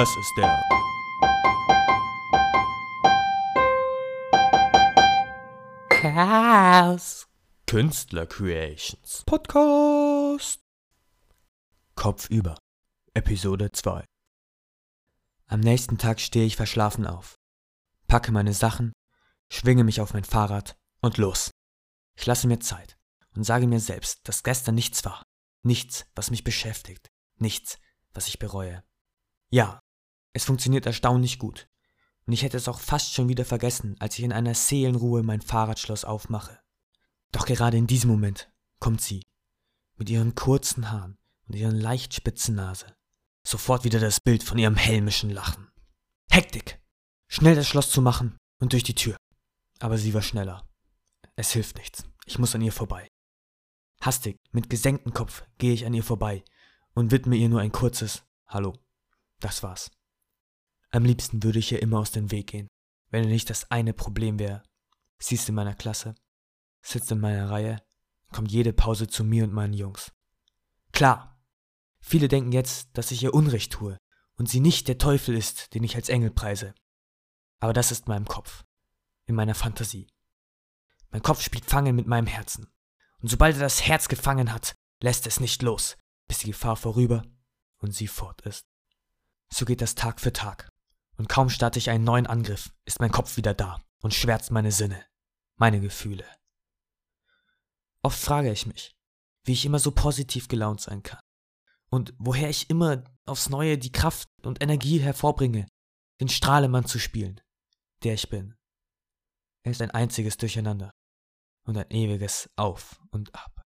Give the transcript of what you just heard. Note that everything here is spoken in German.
Das ist der Chaos Künstler Creations Podcast. Kopfüber. Episode 2. Am nächsten Tag stehe ich verschlafen auf, packe meine Sachen, schwinge mich auf mein Fahrrad und los. Ich lasse mir Zeit und sage mir selbst, dass gestern nichts war, nichts, was mich beschäftigt, nichts, was ich bereue. Ja, es funktioniert erstaunlich gut. Und ich hätte es auch fast schon wieder vergessen, als ich in einer Seelenruhe mein Fahrradschloss aufmache. Doch gerade in diesem Moment kommt sie, mit ihren kurzen Haaren und ihren leicht spitzen Nase. Sofort wieder das Bild von ihrem helmischen Lachen. Hektik! Schnell das Schloss zu machen und durch die Tür. Aber sie war schneller. Es hilft nichts. Ich muss an ihr vorbei. Hastig, mit gesenktem Kopf, gehe ich an ihr vorbei und widme ihr nur ein kurzes Hallo. Das war's. Am liebsten würde ich ihr immer aus dem Weg gehen, wenn nicht das eine Problem wäre. Sie ist in meiner Klasse, sitzt in meiner Reihe, kommt jede Pause zu mir und meinen Jungs. Klar, viele denken jetzt, dass ich ihr Unrecht tue und sie nicht der Teufel ist, den ich als Engel preise. Aber das ist in meinem Kopf, in meiner Fantasie. Mein Kopf spielt Fangen mit meinem Herzen. Und sobald er das Herz gefangen hat, lässt es nicht los, bis die Gefahr vorüber und sie fort ist. So geht das Tag für Tag. Und kaum starte ich einen neuen Angriff, ist mein Kopf wieder da und schwärzt meine Sinne, meine Gefühle. Oft frage ich mich, wie ich immer so positiv gelaunt sein kann und woher ich immer aufs Neue die Kraft und Energie hervorbringe, den Strahlemann zu spielen, der ich bin. Er ist ein einziges Durcheinander und ein ewiges Auf und Ab.